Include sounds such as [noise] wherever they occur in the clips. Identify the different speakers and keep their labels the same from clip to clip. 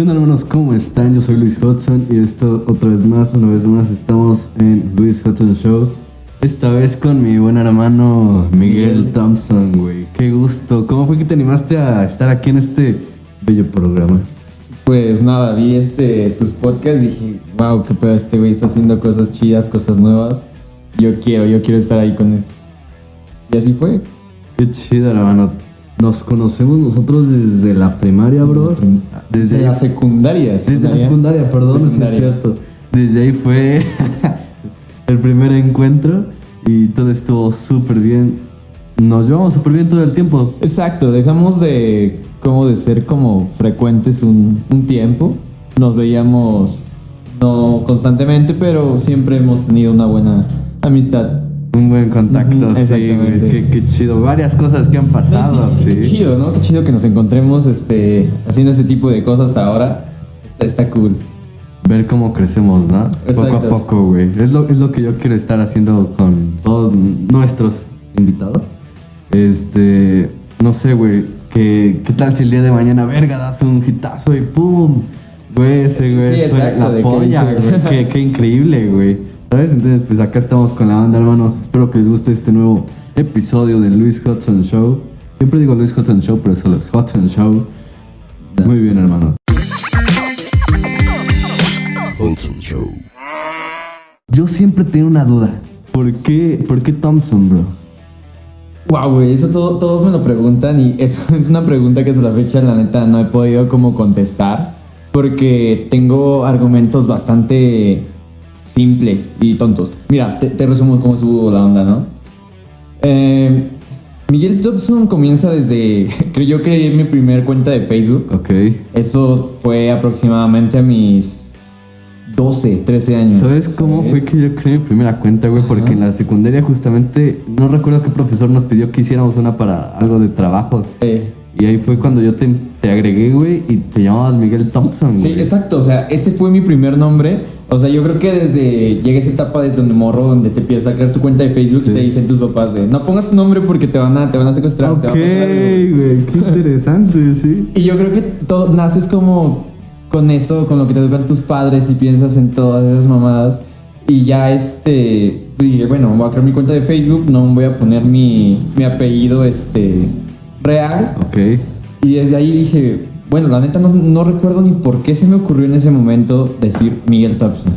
Speaker 1: ¿Qué onda hermanos? ¿Cómo están? Yo soy Luis Hudson y esto otra vez más, una vez más estamos en Luis Hudson Show. Esta vez con mi buen hermano Miguel Thompson, güey. Qué gusto. ¿Cómo fue que te animaste a estar aquí en este bello programa?
Speaker 2: Pues nada, vi este tus podcasts y dije, wow, qué pedo este güey está haciendo cosas chidas, cosas nuevas. Yo quiero, yo quiero estar ahí con este. Y así fue.
Speaker 1: Qué chido, hermano. Nos conocemos nosotros desde la primaria, bro.
Speaker 2: Desde, la secundaria.
Speaker 1: Desde la secundaria, perdón,
Speaker 2: Secundaria.
Speaker 1: es cierto. Desde ahí fue [laughs] el primer encuentro y todo estuvo súper bien. Nos llevamos súper bien todo el tiempo.
Speaker 2: Exacto, dejamos de como de ser como frecuentes un, un tiempo. Nos veíamos no constantemente, pero siempre hemos tenido una buena amistad.
Speaker 1: Un buen contacto,
Speaker 2: Ujú,
Speaker 1: sí,
Speaker 2: exactamente.
Speaker 1: güey. Qué, qué chido. Varias cosas que han pasado,
Speaker 2: Sí,
Speaker 1: sí.
Speaker 2: Qué chido, ¿no? Qué chido que nos encontremos este, haciendo este tipo de cosas ahora. Está, está cool.
Speaker 1: Ver cómo crecemos, ¿no? Poco a
Speaker 2: Exacto.
Speaker 1: poco, güey. Es lo, es lo que yo quiero estar haciendo con todos nuestros invitados. Este, no sé, güey. ¿Qué, ¿Qué tal si el día de mañana, verga, das un hitazo y pum? Güey, ese güey
Speaker 2: Sí, exacto,
Speaker 1: la
Speaker 2: de que
Speaker 1: polla,
Speaker 2: dice-
Speaker 1: güey. [laughs] Qué, qué increíble, güey. ¿Sabes? Entonces, pues acá estamos con la banda, hermanos. Espero que les guste este nuevo episodio del Luis Hudson Show. Siempre digo Luis Hudson Show, pero solo es Hudson Show. Muy bien, hermano.
Speaker 3: Hudson Show.
Speaker 1: Yo siempre tengo una duda. ¿Por qué, ¿Por qué Thompson, bro?
Speaker 2: Wow, güey, eso todo- todos me lo preguntan y [laughs] eso es una pregunta que hasta la fecha, la neta, no he podido como contestar porque tengo argumentos bastante simples y tontos. Mira, te, te resumo cómo estuvo la onda, ¿no? Eh, Miguel Thompson comienza desde, [laughs] creo yo creé mi primer cuenta de Facebook.
Speaker 1: Ok.
Speaker 2: Eso fue aproximadamente a mis 12, 13 años.
Speaker 1: ¿Sabes cómo fue
Speaker 2: ¿sabes?
Speaker 1: que yo creé mi primera cuenta, güey? Porque en la secundaria justamente, no recuerdo qué profesor nos pidió que hiciéramos una para algo de trabajo.
Speaker 2: Eh,
Speaker 1: Y ahí fue cuando yo te, te agregué, güey, y te llamabas Miguel Thompson,
Speaker 2: Sí,
Speaker 1: güey.
Speaker 2: exacto. O sea, ese fue mi primer nombre. O sea, yo creo que desde llega esa etapa de donde morro, donde te empiezas a crear tu cuenta de Facebook
Speaker 1: Sí.
Speaker 2: y te dicen tus papás de no pongas tu nombre porque te van a, te van a secuestrar.
Speaker 1: Ok,
Speaker 2: te va a pasar algo".
Speaker 1: güey, qué [laughs] interesante, sí.
Speaker 2: Y yo creo que todo, naces como con eso, con lo que te educan tus padres y piensas en todas esas mamadas. Y ya este, dije, bueno, voy a crear mi cuenta de Facebook, no voy a poner mi, mi apellido este, real.
Speaker 1: Ok.
Speaker 2: Y desde ahí dije, bueno, la neta no, no recuerdo ni por qué se me ocurrió en ese momento decir Miguel Thompson.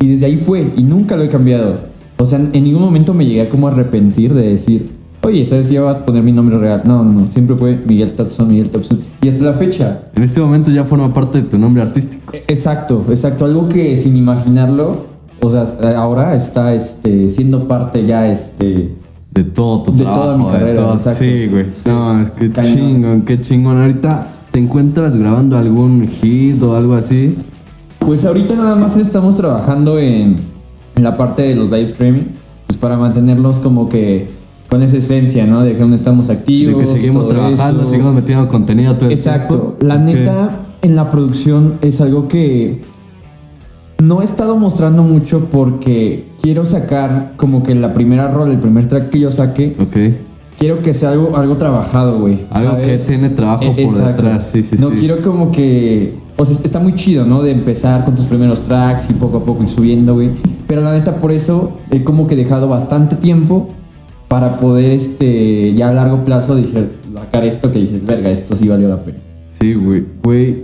Speaker 2: Y desde ahí fue, y nunca lo he cambiado. O sea, en ningún momento me llegué a como arrepentir de decir, oye, ¿sabes qué? Voy a poner mi nombre real. No, no, no, siempre fue Miguel Thompson, Miguel Thompson. Y hasta la fecha.
Speaker 1: En este momento ya forma parte de tu nombre artístico.
Speaker 2: E- Exacto, exacto. Algo que sin imaginarlo, o sea, ahora está este, siendo parte ya este,
Speaker 1: De todo tu
Speaker 2: De
Speaker 1: trabajo.
Speaker 2: toda mi carrera, exacto.
Speaker 1: Sí, güey.
Speaker 2: Sí.
Speaker 1: No, es que
Speaker 2: Cañón.
Speaker 1: chingón, qué chingón. Ahorita te encuentras grabando algún hit o algo así.
Speaker 2: Pues ahorita nada más estamos trabajando en, en la parte de los live streaming, pues para mantenerlos como que con esa esencia, ¿no? De que aún estamos
Speaker 1: De
Speaker 2: activos.
Speaker 1: que seguimos trabajando,
Speaker 2: eso.
Speaker 1: seguimos metiendo contenido todo el
Speaker 2: Exacto.
Speaker 1: tiempo.
Speaker 2: La neta, en la producción es algo que no he estado mostrando mucho porque quiero sacar como que la primera rola, el primer track que yo saque,
Speaker 1: Ok.
Speaker 2: Quiero que sea algo, algo trabajado, güey.
Speaker 1: Algo
Speaker 2: ¿sabes?
Speaker 1: que tiene trabajo
Speaker 2: Eh,
Speaker 1: por
Speaker 2: exacto.
Speaker 1: detrás. Sí, sí,
Speaker 2: no
Speaker 1: sí.
Speaker 2: quiero como que. O sea, está muy chido, ¿no? De empezar con tus primeros tracks y poco a poco ir subiendo, güey. Pero la neta, por eso he como que dejado bastante tiempo para poder, este, ya a largo plazo, dije, sacar esto que dices, verga, esto sí valió la pena.
Speaker 1: Sí, güey. Güey,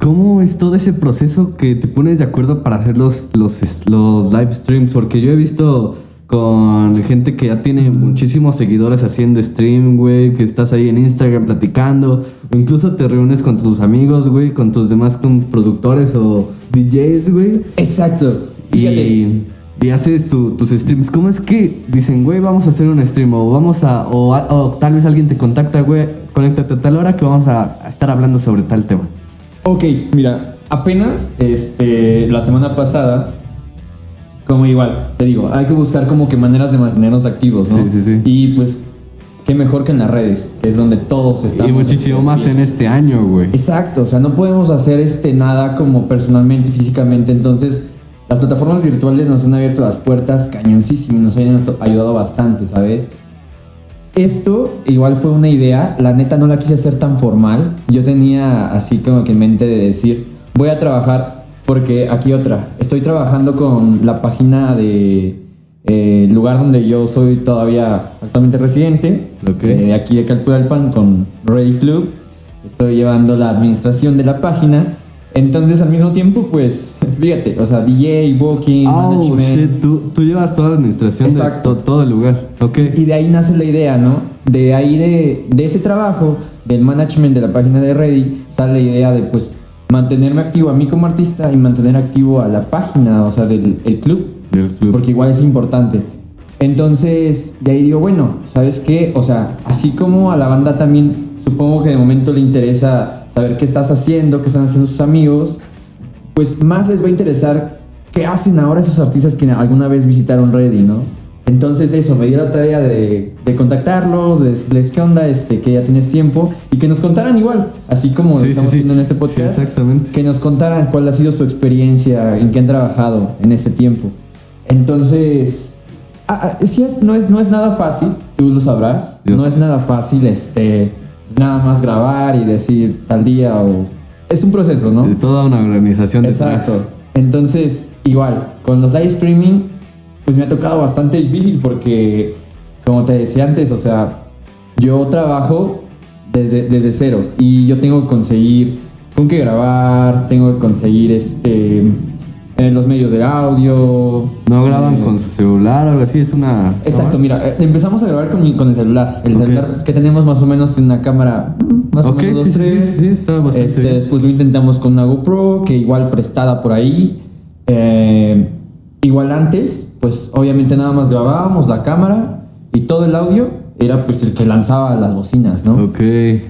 Speaker 1: ¿cómo es todo ese proceso que te pones de acuerdo para hacer los, los, los live streams? Porque yo he visto con gente que ya tiene muchísimos seguidores haciendo stream, güey, que estás ahí en Instagram platicando, o incluso te reúnes con tus amigos, güey, con tus demás con productores o DJs, güey.
Speaker 2: Exacto. Fíjate.
Speaker 1: Y, y haces tu- tus streams. ¿Cómo es que dicen, güey, vamos a hacer un stream? O vamos a. O, a- o tal vez alguien te contacta, güey, conéctate a tal hora que vamos a, a estar hablando sobre tal tema.
Speaker 2: Ok, mira, apenas este, la semana pasada, como igual, te digo, hay que buscar como que maneras de mantenernos activos, ¿no?
Speaker 1: Sí, sí, sí.
Speaker 2: Y pues, qué mejor que en las redes, que es donde todos estamos.
Speaker 1: y muchísimo más en este año, güey.
Speaker 2: Exacto, o sea, no podemos hacer este nada como personalmente, físicamente, entonces las plataformas virtuales nos han abierto las puertas cañoncísimo, nos han ayudado bastante, ¿sabes? esto igual fue una idea, la neta no la quise hacer tan formal. Yo tenía así como que en mente de decir, voy a trabajar porque aquí otra, estoy trabajando con la página de eh, el lugar donde yo soy todavía actualmente residente,
Speaker 1: Ok.
Speaker 2: eh, aquí de Calpulalpan con Ready Club. Estoy llevando la administración de la página. Entonces al mismo tiempo, pues, [laughs] fíjate, o sea, DJ, booking,
Speaker 1: Oh,
Speaker 2: management.
Speaker 1: shit, tú, tú llevas toda la administración
Speaker 2: Exacto.
Speaker 1: de to- todo el lugar. Ok.
Speaker 2: Y de ahí nace la idea, ¿no? De ahí de, de ese trabajo, del management de la página de Ready, sale la idea de pues mantenerme activo a mí como artista y mantener activo a la página, o sea, del el club,
Speaker 1: club.
Speaker 2: porque igual es importante. Entonces, de ahí digo, bueno, ¿sabes qué? O sea, así como a la banda también supongo que de momento le interesa saber qué estás haciendo, qué están haciendo sus amigos, pues más les va a interesar qué hacen ahora esos artistas que alguna vez visitaron Ready, ¿no? Entonces eso, me dio la tarea de, de contactarlos, de decirles qué onda, este, que ya tienes tiempo y que nos contaran igual, así como
Speaker 1: Sí,
Speaker 2: estamos
Speaker 1: sí.
Speaker 2: haciendo en este
Speaker 1: Sí,
Speaker 2: podcast,
Speaker 1: exactamente.
Speaker 2: que nos contaran cuál ha sido su experiencia, en qué han trabajado en este tiempo. Entonces, ah, ah, sí es, no, es, no es nada fácil, tú lo sabrás,
Speaker 1: Dios.
Speaker 2: no es nada fácil este, pues nada más grabar y decir tal día o... Es un proceso, ¿no?
Speaker 1: Es toda una organización detrás.
Speaker 2: Exacto. Entonces, igual, con los live streaming, pues me ha tocado bastante difícil porque, como te decía antes, o sea, yo trabajo desde, desde cero y yo tengo que conseguir con qué grabar, tengo que conseguir este eh, los medios de audio.
Speaker 1: No graban
Speaker 2: eh,
Speaker 1: con su celular o algo así, es una.
Speaker 2: Exacto, mira, eh, empezamos a grabar con, mi- con el celular. El celular que tenemos más o menos tiene una cámara más o menos dos,
Speaker 1: sí,
Speaker 2: tres.
Speaker 1: sí, sí, está bastante
Speaker 2: Este,
Speaker 1: bien.
Speaker 2: después lo intentamos con una GoPro, que igual prestada por ahí. Eh, igual antes, pues obviamente nada más grabábamos la cámara y todo el audio era pues el que lanzaba las bocinas, ¿no?
Speaker 1: Ok.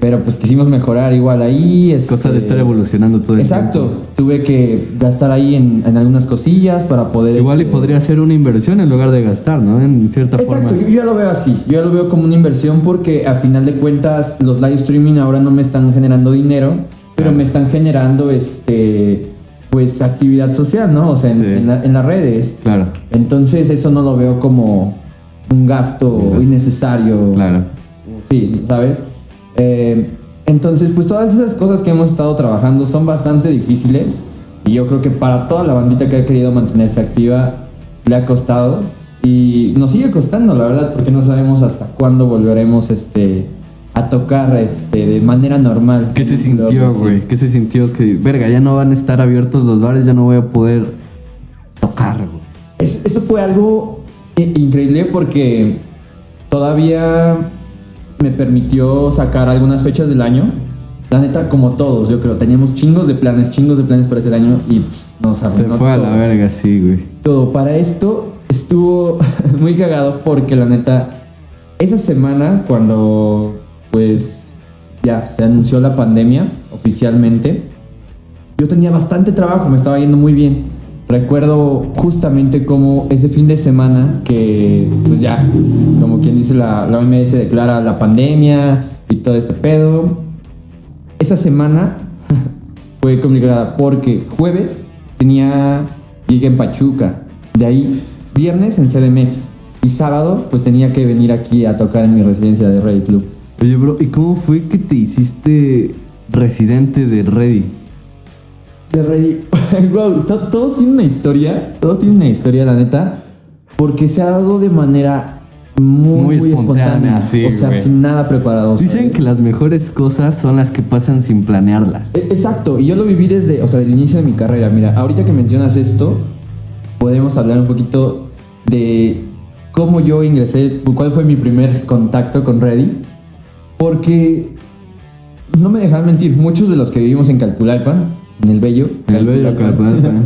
Speaker 2: Pero pues quisimos mejorar igual ahí.
Speaker 1: Cosa de
Speaker 2: este,
Speaker 1: estar evolucionando todo el
Speaker 2: Exacto.
Speaker 1: tiempo.
Speaker 2: Tuve que gastar ahí en, en algunas cosillas para poder...
Speaker 1: Igual y
Speaker 2: este,
Speaker 1: podría ser una inversión en lugar de gastar, ¿no? En cierta
Speaker 2: Exacto,
Speaker 1: forma.
Speaker 2: yo, yo ya lo veo así. Yo ya lo veo como una inversión porque a final de cuentas los live streaming ahora no me están generando dinero, pero me están generando este pues actividad social, ¿no? O sea, en,
Speaker 1: Sí.
Speaker 2: en la- en las redes.
Speaker 1: Claro,
Speaker 2: Entonces eso no lo veo como un gasto
Speaker 1: gasto.
Speaker 2: innecesario.
Speaker 1: claro.
Speaker 2: Sí, ¿sabes? Eh, entonces, pues todas esas cosas que hemos estado trabajando son bastante difíciles y yo creo que para toda la bandita que ha querido mantenerse activa le ha costado y nos sigue costando, la verdad, porque no sabemos hasta cuándo volveremos este, a tocar este, de manera normal.
Speaker 1: ¿Qué se sintió, güey? ¿Qué se sintió? Que, verga, ya no van a estar abiertos los bares, ya no voy a poder tocar, güey.
Speaker 2: Es- eso fue algo increíble porque todavía me permitió sacar algunas fechas del año. La neta, como todos, yo creo, teníamos chingos de planes, chingos de planes para ese año y pues, nos
Speaker 1: Se
Speaker 2: arruinó
Speaker 1: fue a la verga, sí, güey.
Speaker 2: Todo. Para esto estuvo [laughs] muy cagado porque la neta, esa semana cuando pues ya se anunció la pandemia oficialmente, yo tenía bastante trabajo, me estaba yendo muy bien. Recuerdo justamente como ese fin de semana que pues ya, como quien dice, la, la OMS declara la pandemia y todo este pedo. Esa semana [laughs] fue complicada porque jueves tenía gig en Pachuca, de ahí viernes en CDMX y sábado pues tenía que venir aquí a tocar en mi residencia de Ready Club.
Speaker 1: Oye, bro, ¿y cómo fue que te hiciste residente de Ready?
Speaker 2: De Ready, [laughs] wow, to- todo tiene una historia, todo tiene una historia la neta, porque se ha dado de manera muy,
Speaker 1: Muy espontánea,
Speaker 2: espontánea,
Speaker 1: sí,
Speaker 2: o sea, sin nada preparado.
Speaker 1: Dicen que las mejores cosas son las que pasan sin planearlas.
Speaker 2: E- Exacto, y yo lo viví desde, o sea, el inicio de mi carrera. Mira, ahorita que mencionas esto, podemos hablar un poquito de cómo yo ingresé, cuál fue mi primer contacto con Ready. Porque no me dejan mentir, muchos de los que vivimos en Calpulalpan, en el Bello,
Speaker 1: El bello Calpulalpan.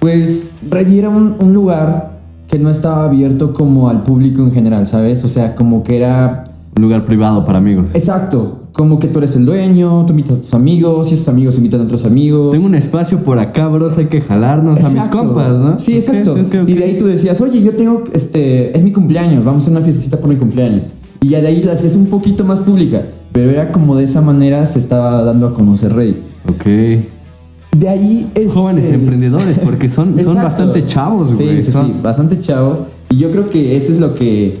Speaker 2: pues Ready era un, un lugar que no estaba abierto como al público en general, ¿sabes? O sea, como que era
Speaker 1: Un lugar privado para amigos.
Speaker 2: Exacto, como que tú eres el dueño, tú invitas a tus amigos, y esos amigos invitan a otros amigos.
Speaker 1: Tengo un espacio por acá, bros, hay que jalarnos a mis compas, ¿no?
Speaker 2: Sí, exacto. Y de ahí tú decías, oye, yo tengo, este, es mi cumpleaños, vamos a hacer una fiestecita por mi cumpleaños. Y ya de ahí la hacías un poquito más pública, pero era como de esa manera se estaba dando a conocer Rey.
Speaker 1: Ok.
Speaker 2: De ahí este-
Speaker 1: Jóvenes emprendedores, porque son, son bastante chavos,
Speaker 2: Sí,
Speaker 1: güey.
Speaker 2: sí,
Speaker 1: Son-
Speaker 2: sí, bastante chavos. Y yo creo que eso es lo que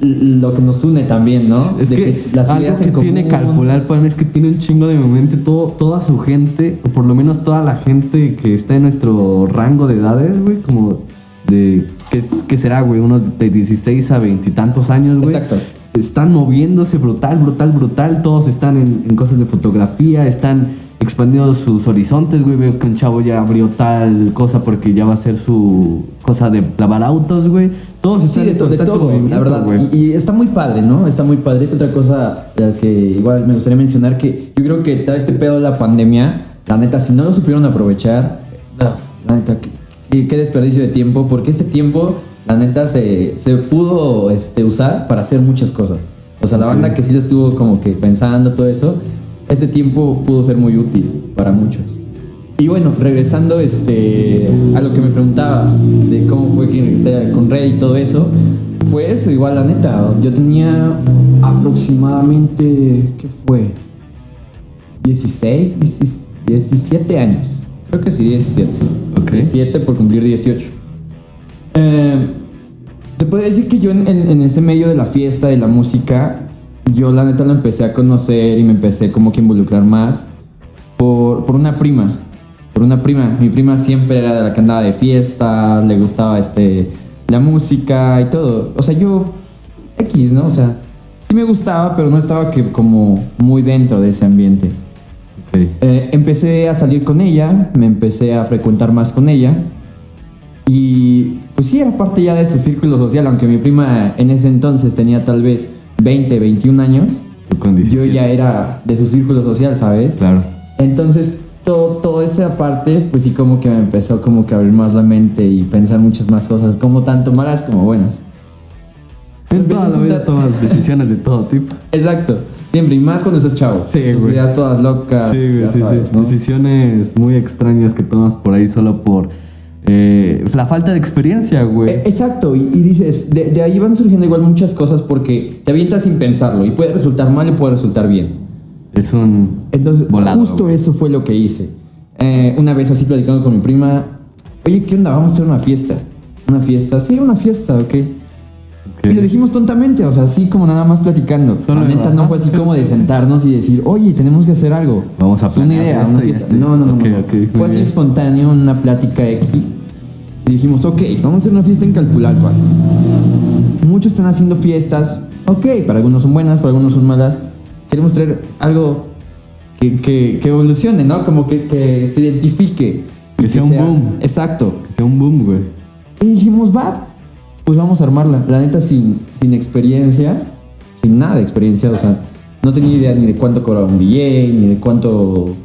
Speaker 2: lo que nos une también, ¿no?
Speaker 1: Es
Speaker 2: De
Speaker 1: que,
Speaker 2: las
Speaker 1: algo
Speaker 2: ideas
Speaker 1: que
Speaker 2: en común.
Speaker 1: tiene calcular pan es que tiene un chingo de mente todo, toda su gente, o por lo menos toda la gente que está en nuestro rango de edades, güey, como de ¿qué, qué será, güey? Unos de 16 a 20 y tantos años, güey.
Speaker 2: Exacto.
Speaker 1: Están moviéndose brutal, brutal, brutal. Todos están en, en cosas de fotografía, están expandiendo sus horizontes, güey. Veo que un chavo ya abrió tal cosa porque ya va a ser su cosa de lavar autos, güey. Todos
Speaker 2: Sí,
Speaker 1: están
Speaker 2: de, to- de todo, la verdad. Y, y está muy padre, ¿no? Está muy padre. Es otra cosa de las que igual me gustaría mencionar que yo creo que todo este pedo de la pandemia, la neta, si no lo supieron aprovechar, no, la neta, qué- qué desperdicio de tiempo, porque este tiempo, la neta, se, se pudo este, usar para hacer muchas cosas. O sea, la banda que sí lo estuvo como que pensando todo eso, ese tiempo pudo ser muy útil para muchos. Y bueno, regresando este, a lo que me preguntabas de cómo fue que regresé con Red y todo eso, fue eso, igual la neta. Yo tenía aproximadamente, ¿qué fue? 16, 16, 17 años. Creo que sí, 17.
Speaker 1: Ok.
Speaker 2: 17 por cumplir 18. Eh, se puede decir que yo en, en- en ese medio de la fiesta, de la música, yo la neta lo empecé a conocer y me empecé como que a involucrar más por, por una prima. Por una prima. Mi prima siempre era de la que andaba de fiesta, le gustaba este, la música y todo. O sea, yo, X, ¿no? O sea, sí me gustaba, pero no estaba que como muy dentro de ese ambiente. Eh, empecé a salir con ella, me empecé a frecuentar más con ella. Y pues sí, era parte ya de su círculo social, aunque mi prima en ese entonces tenía tal vez 20, 21 años. Yo
Speaker 1: 17.
Speaker 2: ya era de su círculo social, ¿sabes?
Speaker 1: Claro.
Speaker 2: Entonces, todo, toda esa parte, pues sí como que me empezó como que a abrir más la mente y pensar muchas más cosas, como tanto malas como buenas.
Speaker 1: En toda la vida tomas decisiones de todo tipo. [laughs]
Speaker 2: Exacto, siempre, y más cuando estás chavo.
Speaker 1: Sí,
Speaker 2: Tus ideas todas locas.
Speaker 1: Sí, güey, sí,
Speaker 2: sabes,
Speaker 1: sí.
Speaker 2: ¿no?
Speaker 1: Decisiones muy extrañas que tomas por ahí solo por eh, la falta de experiencia, güey.
Speaker 2: Eh, Exacto, y, y dices, de, de ahí van surgiendo igual muchas cosas porque te avientas sin pensarlo y puede resultar mal y puede resultar bien.
Speaker 1: Es un
Speaker 2: Entonces,
Speaker 1: volado.
Speaker 2: justo
Speaker 1: güey.
Speaker 2: eso fue lo que hice. Eh, una vez así platicando con mi prima, oye, ¿qué onda? Vamos a hacer una fiesta. Una fiesta, sí, una fiesta, ok.
Speaker 1: Ok.
Speaker 2: Y lo dijimos tontamente, o sea, así como nada más platicando.
Speaker 1: Solo
Speaker 2: la neta no fue así como de sentarnos y decir, oye, tenemos que hacer algo.
Speaker 1: Vamos a
Speaker 2: Fue una
Speaker 1: planear
Speaker 2: idea, una fiesta.
Speaker 1: esto y
Speaker 2: No, no, no. no.
Speaker 1: Ok, ok, muy
Speaker 2: fue así
Speaker 1: bien.
Speaker 2: espontáneo, una plática X. Y dijimos, ok, vamos a hacer una fiesta en Calpulalpa. Muchos están haciendo fiestas. Ok, para algunos son buenas, para algunos son malas. Queremos traer algo que, que, que evolucione, ¿no? Como que, que se identifique.
Speaker 1: Que sea un boom.
Speaker 2: Exacto.
Speaker 1: Que sea un boom, güey.
Speaker 2: Y dijimos, va, pues vamos a armarla. La neta, sin, sin experiencia, sin nada de experiencia, o sea, no tenía idea ni de cuánto cobraba un DJ, ni de cuánto.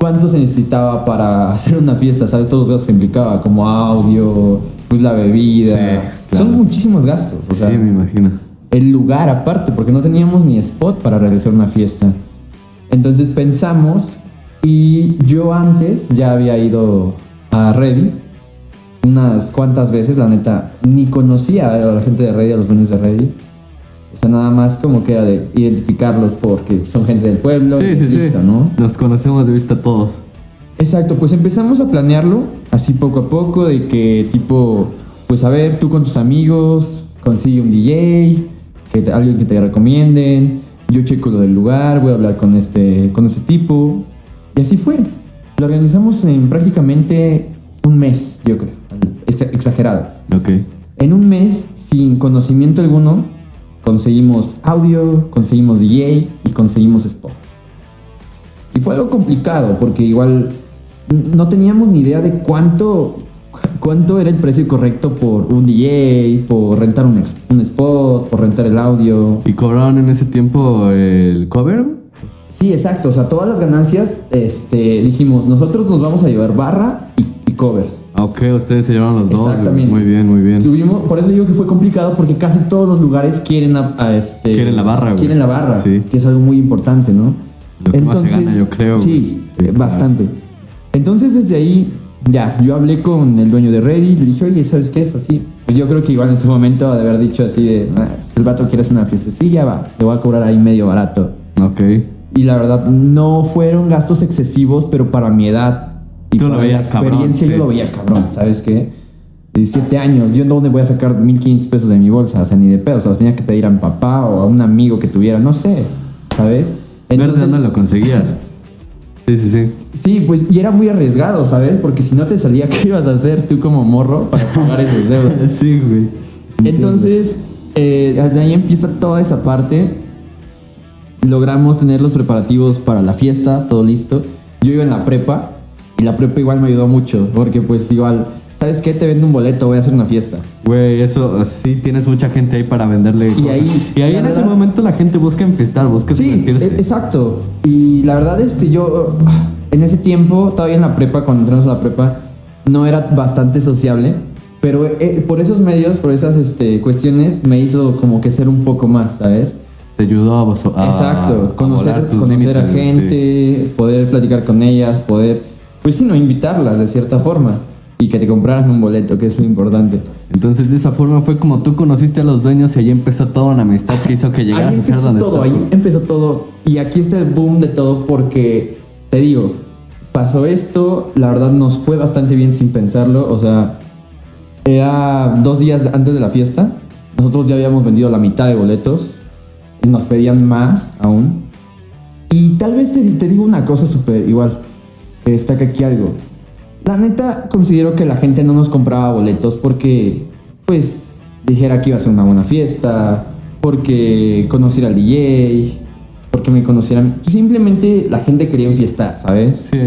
Speaker 2: Cuánto se necesitaba para [laughs] hacer una fiesta, ¿sabes? Todos los gastos que implicaba, como audio, pues la bebida.
Speaker 1: Sí, claro.
Speaker 2: Son muchísimos gastos, o sea,
Speaker 1: sí, me imagino.
Speaker 2: el lugar aparte, porque no teníamos ni spot para realizar una fiesta. Entonces pensamos y yo antes ya había ido a Ready unas cuantas veces, la neta, ni conocía a la gente de Ready, a los dueños de Ready. O sea, nada más como que era de identificarlos porque son gente del pueblo.
Speaker 1: Sí,
Speaker 2: y
Speaker 1: sí, sí.
Speaker 2: listo, ¿no?
Speaker 1: Nos conocemos de vista todos.
Speaker 2: Exacto, pues empezamos a planearlo así poco a poco, de que tipo, pues a ver, tú con tus amigos, consigue un DJ, que te- alguien que te recomienden, yo checo lo del lugar, voy a hablar con este, con este tipo. Y así fue. Lo organizamos en prácticamente un mes, yo creo. Ex- Exagerado.
Speaker 1: Ok.
Speaker 2: En un mes, sin conocimiento alguno, conseguimos audio, conseguimos DJ y conseguimos spot. Y fue algo complicado porque igual no teníamos ni idea de cuánto, cuánto era el precio correcto por un DJ, por rentar un, un spot, por rentar el audio.
Speaker 1: ¿Y cobraron en ese tiempo el cover?
Speaker 2: Sí, exacto. O sea, todas las ganancias, este, dijimos, nosotros nos vamos a llevar barra covers.
Speaker 1: Ah, Ok, ustedes se llevaron los dos.
Speaker 2: Exactamente.
Speaker 1: Muy bien, muy bien.
Speaker 2: Tuvimos, por eso digo que fue complicado porque casi todos los lugares quieren a, a este
Speaker 1: Quieren la barra, güey.
Speaker 2: Quieren la barra,
Speaker 1: Sí.
Speaker 2: que es algo muy importante, ¿no?
Speaker 1: Lo que más se gana, yo creo.
Speaker 2: Sí,
Speaker 1: Sí,
Speaker 2: bastante. Entonces desde ahí ya, yo hablé con el dueño de Ready, le dije, "Oye, ¿sabes qué es así?" Pues yo creo que igual en su momento de haber dicho así de, "Ah, si el vato quiere hacer una fiestecilla, va, le voy a cobrar ahí medio barato."
Speaker 1: Ok.
Speaker 2: Y la verdad no fueron gastos excesivos, pero para mi edad y
Speaker 1: Tú lo veías cabrón,
Speaker 2: experiencia
Speaker 1: sí.
Speaker 2: yo lo veía cabrón, ¿sabes qué? 17 años, ¿yo dónde voy a sacar 1500 pesos de mi bolsa? O sea, ni de pedo, o sea, los tenía que pedir a mi papá o a un amigo que tuviera, no sé, ¿sabes?
Speaker 1: ¿Dónde ¿Dónde lo conseguías? Sí, sí, sí.
Speaker 2: Sí, pues y era muy arriesgado, ¿sabes? Porque si no te salía, ¿qué ibas a hacer tú como morro para pagar esos deudas? [laughs]
Speaker 1: sí, güey.
Speaker 2: Entonces, eh, desde ahí empieza toda esa parte. Logramos tener los preparativos para la fiesta, todo listo. Yo iba en la prepa y la prepa igual me ayudó mucho, porque pues igual, ¿sabes qué? Te vendo un boleto, voy a hacer una fiesta.
Speaker 1: Güey, eso sí, tienes mucha gente ahí para venderle.
Speaker 2: Y ahí,
Speaker 1: y ahí en ese momento la gente busca enfestar, busca
Speaker 2: sí, e- exacto. Y la verdad es que yo, en ese tiempo, todavía en la prepa, cuando entramos a la prepa, no era bastante sociable. Pero eh, por esos medios, por esas este, cuestiones, me hizo como que ser un poco más, ¿sabes?
Speaker 1: Te ayudó a, a-
Speaker 2: Exacto,
Speaker 1: a
Speaker 2: conocer,
Speaker 1: tus
Speaker 2: conocer a
Speaker 1: sí.
Speaker 2: gente, poder platicar con ellas, poder, pues sí, no, invitarlas de cierta forma y que te compraran un boleto, que es lo importante.
Speaker 1: Entonces de esa forma fue como tú conociste a los dueños y ahí empezó toda una amistad que hizo que llegaras
Speaker 2: Ahí
Speaker 1: a ser donde
Speaker 2: todo,
Speaker 1: estás.
Speaker 2: ahí empezó todo. Y aquí está el boom de todo porque, te digo, pasó esto, la verdad nos fue bastante bien sin pensarlo, o sea, era dos días antes de la fiesta, nosotros ya habíamos vendido la mitad de boletos y nos pedían más aún. Y tal vez te, te digo una cosa súper igual, destaca aquí algo. La neta, considero que la gente no nos compraba boletos porque, pues, dijera que iba a ser una buena fiesta, porque conociera al DJ, porque me conocieran. Simplemente la gente quería enfiestar, ¿sabes?
Speaker 1: Sí.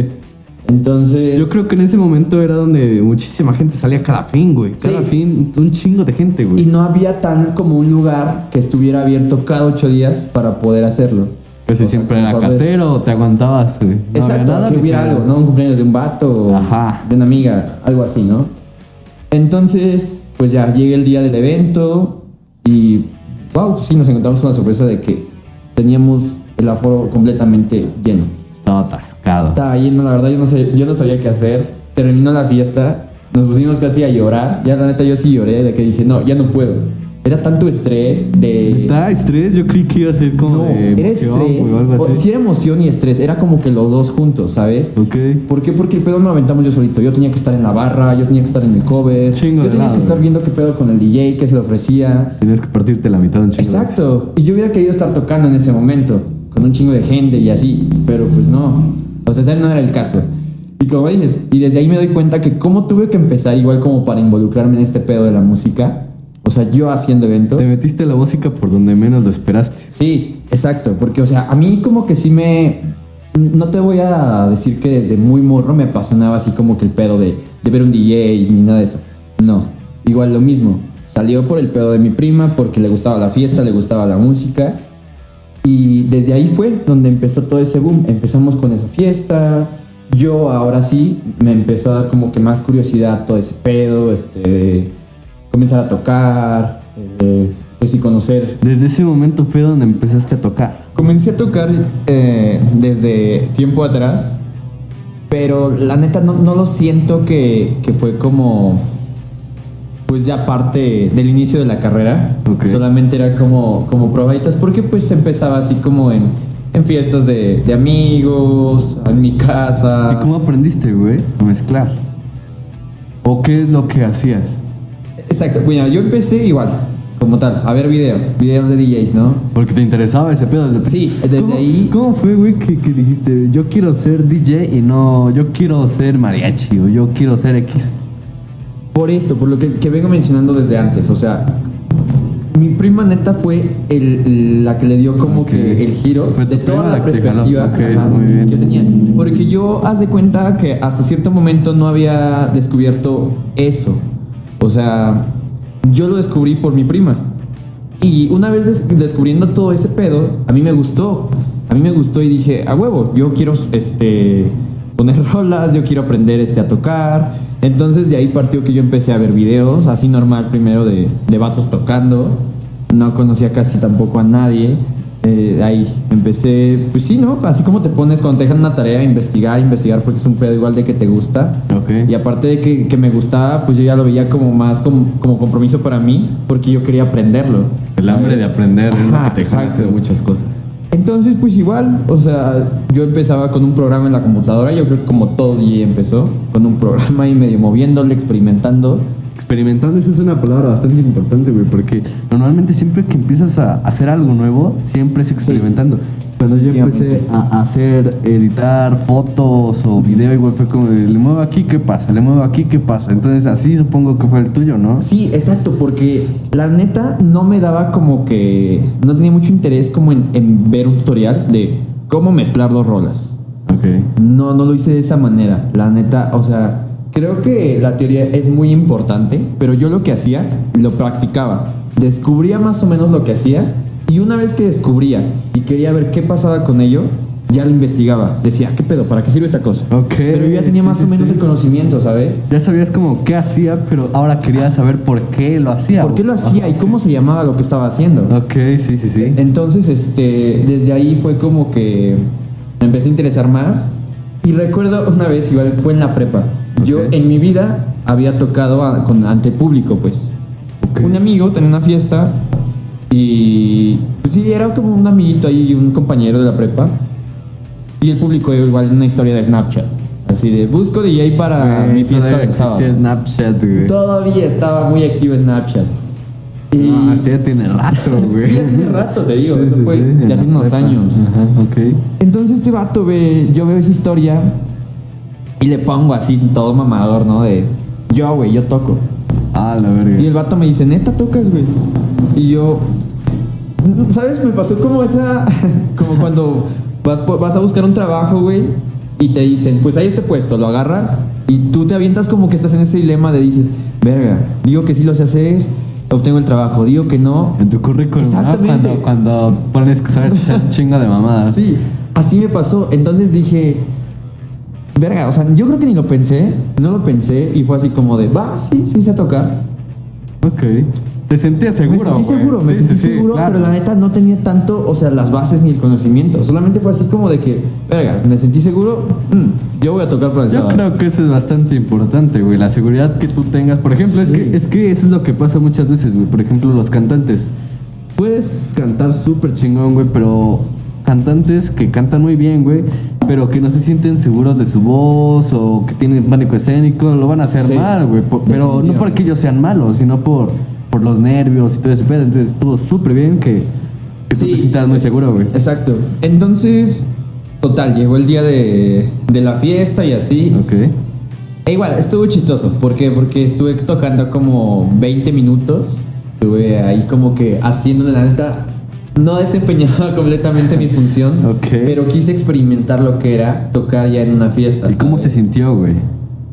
Speaker 2: Entonces.
Speaker 1: Yo creo que en ese momento era donde muchísima gente salía cada fin, güey. Cada
Speaker 2: Sí.
Speaker 1: fin, un chingo de gente,
Speaker 2: Y
Speaker 1: güey.
Speaker 2: no había tan como un lugar que estuviera abierto cada ocho días para poder hacerlo.
Speaker 1: Pues si
Speaker 2: sea,
Speaker 1: siempre
Speaker 2: como
Speaker 1: era casero, te aguantabas, güey. No
Speaker 2: Exacto,
Speaker 1: había nada.
Speaker 2: que hubiera algo, ¿no? Un cumpleaños de un vato
Speaker 1: Ajá.
Speaker 2: de una amiga, algo así, ¿no? Entonces, pues ya llega el día del evento y, wow, sí, nos encontramos con la sorpresa de que teníamos el aforo completamente lleno.
Speaker 1: Estaba atascado.
Speaker 2: Estaba lleno, la verdad, yo no, sé, yo no sabía qué hacer. Terminó la fiesta, nos pusimos casi a llorar. Ya la neta yo sí lloré de que dije, no, ya no puedo. Era tanto estrés de...
Speaker 1: ¿Está estrés? Yo creí que iba a ser como
Speaker 2: No,
Speaker 1: de
Speaker 2: era estrés.
Speaker 1: o algo
Speaker 2: O-
Speaker 1: así.
Speaker 2: Sí era emoción y estrés, era como que los dos juntos, ¿sabes?
Speaker 1: Ok.
Speaker 2: ¿Por qué? Porque el pedo no lo aventamos yo solito. Yo tenía que estar en la barra, yo tenía que estar en el cover.
Speaker 1: Chingo
Speaker 2: yo tenía
Speaker 1: lado,
Speaker 2: que estar viendo qué pedo con el DJ, qué se le ofrecía.
Speaker 1: Tienes que partirte la mitad de un chingo.
Speaker 2: Exacto. Y yo hubiera querido estar tocando en ese momento, con un chingo de gente y así, pero pues no. O sea, ese no era el caso. Y como dices, y desde ahí me doy cuenta que cómo tuve que empezar igual como para involucrarme en este pedo de la música. O sea, yo haciendo eventos.
Speaker 1: Te metiste la música por donde menos lo esperaste.
Speaker 2: Sí, exacto, porque o sea, a mí como que sí me... No te voy a decir que desde muy morro me apasionaba así como que el pedo de, de ver un DJ ni nada de eso. No, igual lo mismo. Salió por el pedo de mi prima porque le gustaba la fiesta, le gustaba la música. Y desde ahí fue donde empezó todo ese boom. Empezamos con esa fiesta. Yo ahora sí me empezó a dar como que más curiosidad todo ese pedo, este, comenzar a tocar, eh, pues y conocer
Speaker 1: Desde ese momento fue donde empezaste a tocar.
Speaker 2: Comencé a tocar eh, desde tiempo atrás, pero la neta no, no lo siento que, que fue como, pues ya parte del inicio de la carrera.
Speaker 1: Ok.
Speaker 2: Solamente era como, como probaditas, porque pues empezaba así como en, en fiestas de, de amigos, en mi casa.
Speaker 1: ¿Y cómo aprendiste, güey? A mezclar. ¿O qué es lo que hacías?
Speaker 2: Exacto, bueno, yo empecé igual, como tal, a ver videos, videos de DJs, ¿no?
Speaker 1: Porque te interesaba ese pedo desde
Speaker 2: Sí, desde
Speaker 1: ¿Cómo-
Speaker 2: ahí-
Speaker 1: ¿Cómo fue, güey, que, que dijiste, yo quiero ser DJ y no, yo quiero ser mariachi o yo quiero ser X?
Speaker 2: Por esto, por lo que, que vengo mencionando desde antes, o sea, mi prima neta fue el- la que le dio como que el giro
Speaker 1: Fue
Speaker 2: de toda la perspectiva
Speaker 1: Ok,
Speaker 2: ajá, que tenía. Porque yo, haz de cuenta que hasta cierto momento no había descubierto eso. O sea, yo lo descubrí por mi prima. Y una vez des- descubriendo todo ese pedo, a mí me gustó. A mí me gustó y dije, a huevo, yo quiero este, poner [laughs] rolas, yo quiero aprender este, a tocar. Entonces de ahí partió que yo empecé a ver videos, así normal primero de, de vatos tocando. No conocía casi tampoco a nadie. Eh, ahí empecé, pues sí, ¿no? Así como te pones cuando te dejan una tarea, investigar, investigar, porque es un pedo igual de que te gusta.
Speaker 1: Ok.
Speaker 2: Y aparte de que, que me gustaba, pues yo ya lo veía como más como, como compromiso para mí, porque yo quería aprenderlo.
Speaker 1: El hambre de aprender
Speaker 2: Ajá,
Speaker 1: que te
Speaker 2: exacto.
Speaker 1: muchas cosas.
Speaker 2: Entonces, pues igual, o sea, yo empezaba con un programa en la computadora, yo creo que como todo DJ empezó, con un programa y medio moviéndole, experimentando.
Speaker 1: Experimentando, esa es una palabra bastante importante, güey, porque normalmente siempre que empiezas a hacer algo nuevo, siempre es experimentando. Cuando yo empecé a hacer, editar fotos o video, igual fue como, le muevo aquí, ¿qué pasa? Le muevo aquí, ¿qué pasa? Entonces así supongo que fue el tuyo, ¿no?
Speaker 2: Sí, exacto, porque la neta no me daba como que. No tenía mucho interés como en, en ver un tutorial de cómo mezclar dos rolas.
Speaker 1: Ok.
Speaker 2: No, no lo hice de esa manera. La neta, o sea, creo que la teoría es muy importante, pero yo lo que hacía, lo practicaba. Descubría más o menos lo que hacía y una vez que descubría y quería ver qué pasaba con ello, ya lo investigaba. Decía, ¿qué pedo? ¿Para qué sirve esta cosa?
Speaker 1: Ok,
Speaker 2: Pero yo ya tenía
Speaker 1: sí,
Speaker 2: más
Speaker 1: sí,
Speaker 2: o menos
Speaker 1: sí.
Speaker 2: el conocimiento, ¿sabes?
Speaker 1: Ya sabías como qué hacía, pero ahora quería saber por qué lo hacía.
Speaker 2: ¿Por qué lo hacía y cómo se llamaba lo que estaba haciendo?
Speaker 1: Ok, sí, sí, sí.
Speaker 2: Entonces, este, desde ahí fue como que me empecé a interesar más. Y recuerdo una vez, igual fue en la prepa. Yo en mi vida había tocado a- con, ante público, pues. Un amigo tenía una fiesta y pues, sí, era como un amiguito ahí, un compañero de la prepa. Y el público igual una historia de Snapchat. Así de, busco DJ para
Speaker 1: Güey,
Speaker 2: mi fiesta del sábado.
Speaker 1: Snapchat, güey.
Speaker 2: Todavía estaba muy activo Snapchat. Y
Speaker 1: No, este ya tiene rato, güey. [laughs]
Speaker 2: Sí, ya tiene rato, te digo,
Speaker 1: Sí,
Speaker 2: eso
Speaker 1: sí,
Speaker 2: fue-
Speaker 1: sí,
Speaker 2: ya
Speaker 1: en
Speaker 2: tiene unos
Speaker 1: prepa.
Speaker 2: años.
Speaker 1: Ajá, ok.
Speaker 2: Entonces este vato ve, yo veo esa historia y le pongo así todo mamador, ¿no? De yo, güey, yo toco.
Speaker 1: Ah, la verga.
Speaker 2: Y el vato me dice, neta tocas, güey. Y yo, ¿sabes? Me pasó como esa, [laughs] como cuando vas, vas a buscar un trabajo, güey, y te dicen, pues hay este puesto, lo agarras y tú te avientas como que estás en ese dilema de dices, verga, digo que sí lo sé hacer, obtengo el trabajo, digo que no.
Speaker 1: En tu currículum.
Speaker 2: Exactamente.
Speaker 1: Cuando, cuando pones que sabes hacer un chingo de mamadas.
Speaker 2: Sí, así me pasó. Entonces dije, verga, o sea, yo creo que ni lo pensé, no lo pensé y fue así como de, va, sí, sí sé tocar.
Speaker 1: Ok. Te sentías seguro,
Speaker 2: me sentí
Speaker 1: güey.
Speaker 2: seguro, me
Speaker 1: Sí,
Speaker 2: sentí
Speaker 1: sí,
Speaker 2: seguro,
Speaker 1: claro.
Speaker 2: pero la neta no tenía tanto, o sea, las bases ni el conocimiento. Solamente fue así como de que, verga, me sentí seguro, mm, yo voy a tocar para el
Speaker 1: Yo
Speaker 2: sábado.
Speaker 1: creo que eso es bastante importante, güey. La seguridad que tú tengas. Por ejemplo, es,
Speaker 2: Sí.
Speaker 1: que, es que eso es lo que pasa muchas veces, güey. Por ejemplo, los cantantes. Puedes cantar súper chingón, güey, pero cantantes que cantan muy bien, güey, pero que no se sienten seguros de su voz o que tienen pánico escénico, lo van a hacer
Speaker 2: Sí,
Speaker 1: mal, güey. Pero no porque ellos sean malos, sino por, por los nervios y todo ese pedo. Entonces estuvo súper bien que, que tú
Speaker 2: Sí.
Speaker 1: te sientas muy seguro, güey.
Speaker 2: Exacto. Entonces, total, llegó el día de, de la fiesta y así.
Speaker 1: Ok.
Speaker 2: E igual, estuvo chistoso. ¿Por qué? Porque estuve tocando como 20 minutos. Estuve ahí como que haciendo la neta. No desempeñaba completamente mi función. Pero quise experimentar lo que era tocar ya en una fiesta.
Speaker 1: ¿Y cómo se sintió, güey?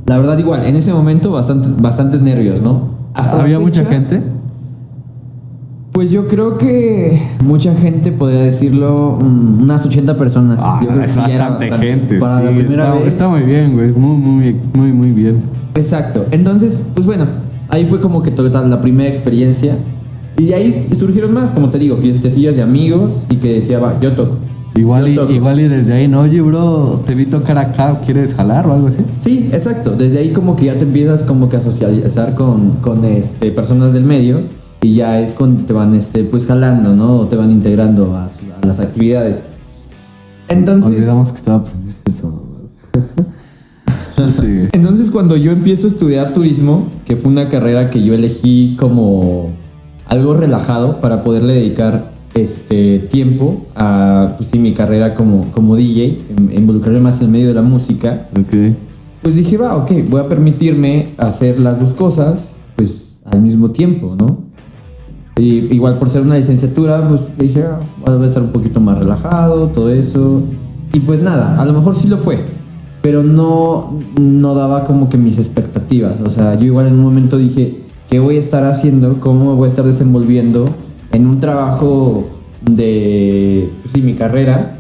Speaker 2: La verdad, igual, en ese momento bastante, bastantes nervios, ¿no? Hasta
Speaker 1: ¿Había mucha gente?
Speaker 2: Pues yo creo que mucha gente podría decirlo, mm, unas 80 personas.
Speaker 1: Ah,
Speaker 2: yo creo que
Speaker 1: es
Speaker 2: sí ya era
Speaker 1: bastante
Speaker 2: bastante.
Speaker 1: gente.
Speaker 2: Para
Speaker 1: sí,
Speaker 2: la primera
Speaker 1: está,
Speaker 2: vez.
Speaker 1: está muy bien, güey. Muy, muy, muy, muy bien.
Speaker 2: Exacto. Entonces, pues bueno, ahí fue como que total la primera experiencia. Y de ahí surgieron más, como te digo, fiestecillas de amigos y que decía, va, yo toco.
Speaker 1: Igual y,
Speaker 2: toco.
Speaker 1: igual y desde ahí, no, oye, bro, te vi tocar acá, ¿quieres jalar o algo así?
Speaker 2: Sí, exacto. Desde ahí como que ya te empiezas como que a socializar con, con este, personas del medio y ya es cuando te van este, pues jalando, ¿no? O te van integrando a, las actividades. Entonces...
Speaker 1: Olvidamos que estaba aprendiendo eso. [laughs] Sí.
Speaker 2: Entonces cuando yo empiezo a estudiar turismo, que fue una carrera que yo elegí como algo relajado para poderle dedicar este tiempo a pues sí, mi carrera como, como DJ, en- involucrarme más en el medio de la música,
Speaker 1: Ok.
Speaker 2: pues dije, va, ok, voy a permitirme hacer las dos cosas pues al mismo tiempo, ¿no? Y igual por ser una licenciatura, pues dije, ah, voy a estar un poquito más relajado, todo eso. Y pues nada, a lo mejor sí lo fue, pero no, no daba como que mis expectativas. O sea, yo igual en un momento dije, ¿qué voy a estar haciendo? ¿Cómo me voy a estar desenvolviendo en un trabajo de, pues sí, mi carrera?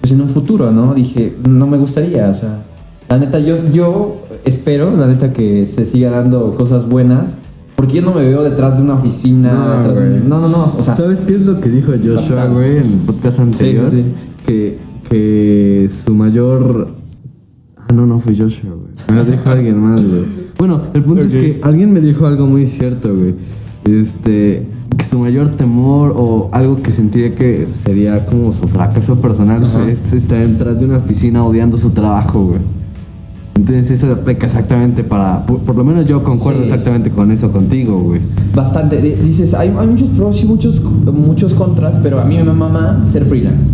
Speaker 2: pues en un futuro, ¿no? Dije, no me gustaría, o sea, la neta, yo, yo espero, la neta, que se siga dando cosas buenas, porque yo no me veo detrás de una oficina,
Speaker 1: No,
Speaker 2: de- no, no, no, o sea,
Speaker 1: ¿Sabes qué es lo que dijo Joshua, güey, en el podcast anterior?
Speaker 2: sí, sí.
Speaker 1: Que, que su mayor. Ah, no, no fue Joshua, güey. Me lo dijo alguien más, güey. Bueno, el punto es que alguien me dijo algo muy cierto, güey. Este. Que su mayor temor o algo que sentía que sería como su fracaso personal es estar detrás de una oficina odiando su trabajo, güey. Entonces eso aplica exactamente para... Por, por lo menos yo concuerdo
Speaker 2: Sí.
Speaker 1: exactamente con eso contigo, güey.
Speaker 2: Bastante. Di- Dices, hay, hay muchos pros y muchos, muchos contras, pero a mí me mama ser freelance.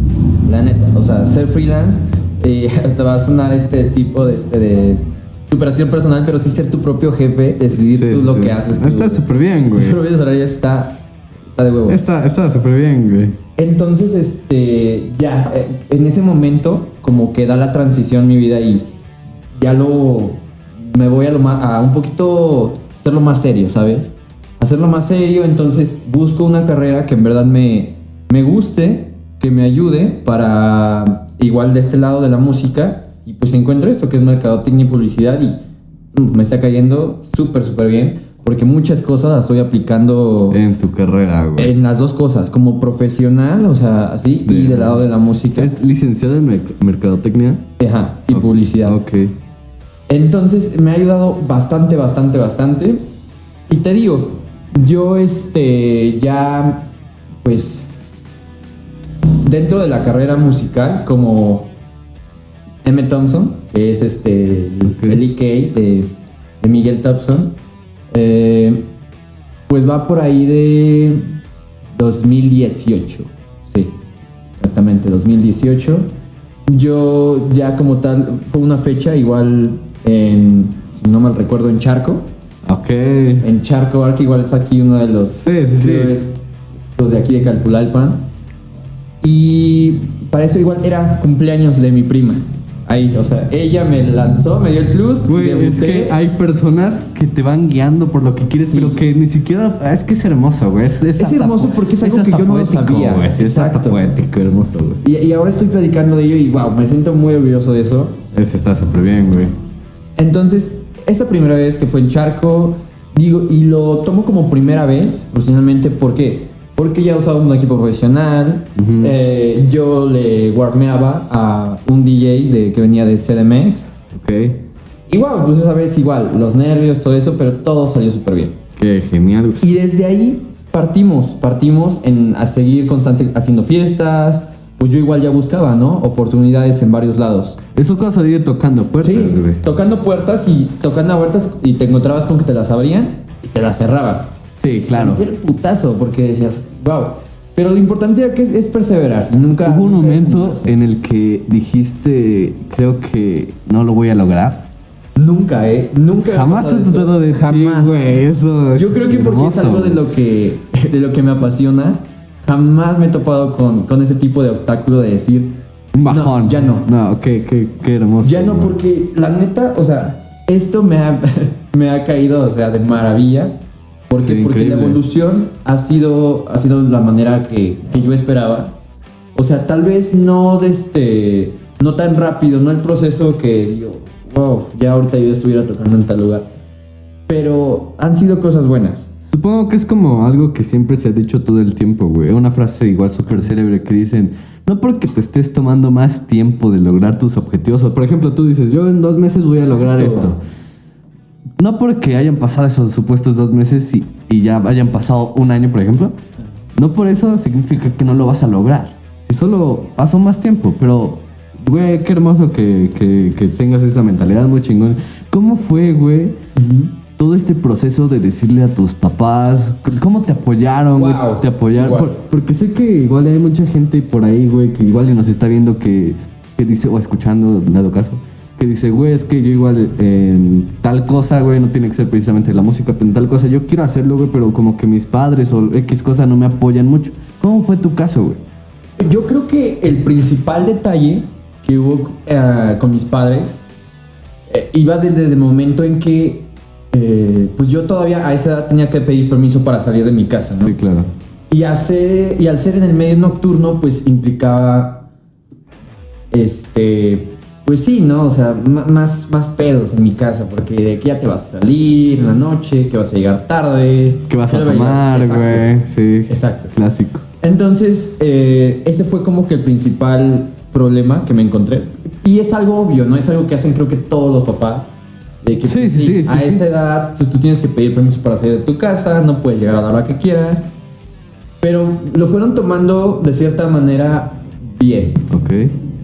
Speaker 2: La neta. O sea, ser freelance, eh, [laughs] hasta va a sonar este tipo de, este, de superación personal, pero sí ser tu propio jefe, decidir
Speaker 1: Sí,
Speaker 2: tú lo
Speaker 1: sí.
Speaker 2: que haces. tú.
Speaker 1: Está súper bien, güey.
Speaker 2: propios horarios está, está de huevos.
Speaker 1: Está está súper bien, güey.
Speaker 2: Entonces, este, ya, eh, en ese momento, como que da la transición mi vida y ya lo, me voy a lo más, a un poquito, hacerlo más serio, ¿sabes? Hacerlo más serio, entonces busco una carrera que en verdad me, me guste, que me ayude para, igual de este lado de la música, y pues encuentro esto que es mercadotecnia y publicidad y mm, me está cayendo súper, súper bien, porque muchas cosas las estoy aplicando
Speaker 1: En tu carrera, güey.
Speaker 2: en las dos cosas, como profesional, o sea, así, y
Speaker 1: De-
Speaker 2: del lado de la música.
Speaker 1: ¿Es licenciado en merc- mercadotecnia?
Speaker 2: Ajá, y publicidad.
Speaker 1: Ok.
Speaker 2: Entonces me ha ayudado bastante, bastante, bastante. Y te digo, yo este ya, pues, dentro de la carrera musical, como M. Thompson, que es este el EK de, de Miguel Thompson, eh, pues va por ahí de 2018. Sí, exactamente, 2018. Yo ya como tal, fue una fecha igual en, si no mal recuerdo, en Charco.
Speaker 1: Ok.
Speaker 2: En Charco, que igual es aquí uno de los
Speaker 1: Sí, sí, sí.
Speaker 2: los de aquí de Calpulalpan. Y para eso igual era cumpleaños de mi prima. Ahí, o sea, ella me lanzó, me dio el plus.
Speaker 1: Güey, es que hay personas que te van guiando por lo que quieres,
Speaker 2: Sí.
Speaker 1: pero que ni siquiera. Es que es hermoso, güey. Es,
Speaker 2: hermoso
Speaker 1: po-
Speaker 2: porque es algo que yo no lo
Speaker 1: poético,
Speaker 2: sabía.
Speaker 1: güey. Es hasta
Speaker 2: Exacto.
Speaker 1: poético, hermoso, güey.
Speaker 2: Y, y ahora estoy platicando de ello y wow, me siento muy orgulloso de eso.
Speaker 1: Ese está súper bien, güey.
Speaker 2: Entonces, esa primera vez que fue en Charco, digo, y lo tomo como primera vez, profesionalmente, ¿por qué? Porque ya usaba un equipo profesional, eh, yo le warmeaba a un DJ de, que venía de CDMX.
Speaker 1: Ok.
Speaker 2: Y wow, pues esa vez igual, los nervios, todo eso, pero todo salió súper bien.
Speaker 1: Qué genial.
Speaker 2: Y desde ahí partimos, partimos en a seguir constante haciendo fiestas. Pues yo igual ya buscaba, ¿no? Oportunidades en varios lados.
Speaker 1: Eso cosa de ir tocando puertas,
Speaker 2: Sí, tocando puertas y tocando puertas y te encontrabas con que te las abrían y te las cerraban.
Speaker 1: Sí, claro.
Speaker 2: El putazo porque decías, wow. Pero lo importante aquí es, es perseverar. Nunca.
Speaker 1: Hubo un
Speaker 2: nunca
Speaker 1: momento en el que dijiste, creo que no lo voy a lograr.
Speaker 2: Nunca, ¿eh? Nunca.
Speaker 1: Jamás
Speaker 2: eso.
Speaker 1: tratado de
Speaker 2: Jamás.
Speaker 1: Sí, güey, eso.
Speaker 2: Yo creo que porque es
Speaker 1: hermoso,
Speaker 2: algo de lo que, de lo que me apasiona. Jamás me he topado con, con ese tipo de obstáculo de decir.
Speaker 1: Un bajón.
Speaker 2: No, ya no.
Speaker 1: No, qué, qué, qué hermoso.
Speaker 2: Ya no,
Speaker 1: güey.
Speaker 2: porque la neta, o sea, esto me ha, [laughs] me ha caído, o sea, de maravilla. Porque,
Speaker 1: Sí,
Speaker 2: porque la evolución ha sido, ha sido la manera que, que yo esperaba. O sea, tal vez no de este, no tan rápido, no el proceso que digo, wow, ya ahorita yo estuviera tocando en tal lugar. Pero han sido cosas buenas.
Speaker 1: Supongo que es como algo que siempre se ha dicho todo el tiempo, güey. Una frase igual súper célebre que dicen, no porque te estés tomando más tiempo de lograr tus objetivos. O, por ejemplo, tú dices, yo en dos meses voy a lograr
Speaker 2: Exacto.
Speaker 1: esto. No porque hayan pasado esos supuestos dos meses y, y ya hayan pasado un año, por ejemplo. No por eso significa que no lo vas a lograr. Si solo pasó más tiempo, pero, güey, qué hermoso que, que- que tengas esa mentalidad, muy chingón. ¿Cómo fue, güey? Todo este proceso de decirle a tus papás, ¿cómo te apoyaron, güey? Te apoyaron. Por- porque sé que igual hay mucha gente por ahí, güey, que igual nos está viendo que, que dice, o escuchando, dado caso, que dice, güey, es que yo igual en tal cosa, güey, no tiene que ser precisamente la música, pero en tal cosa yo quiero hacerlo, güey, pero como que mis padres o X cosa no me apoyan mucho. ¿Cómo fue tu caso, güey?
Speaker 2: Yo creo que el principal detalle que hubo eh, con mis padres eh, iba desde el momento en que, eh, pues yo todavía a esa edad tenía que pedir permiso para salir de mi casa, ¿no?
Speaker 1: Sí, claro.
Speaker 2: Y, hacer, y al ser en el medio nocturno, pues implicaba, este, pues sí, ¿no? O sea, más, más pedos en mi casa, porque de que ya te vas a salir en la noche, que vas a llegar tarde.
Speaker 1: ¿Qué vas a
Speaker 2: que
Speaker 1: tomar, güey? Sí.
Speaker 2: Exacto.
Speaker 1: Clásico.
Speaker 2: Entonces, eh, ese fue como que el principal problema que me encontré. Y es algo obvio, ¿no? Es algo que hacen creo que todos los papás. De que
Speaker 1: Sí,
Speaker 2: pues,
Speaker 1: sí, sí,
Speaker 2: a
Speaker 1: sí,
Speaker 2: esa edad, pues tú tienes que pedir permiso para salir de tu casa, no puedes llegar a la hora que quieras. Pero lo fueron tomando de cierta manera bien.
Speaker 1: Ok.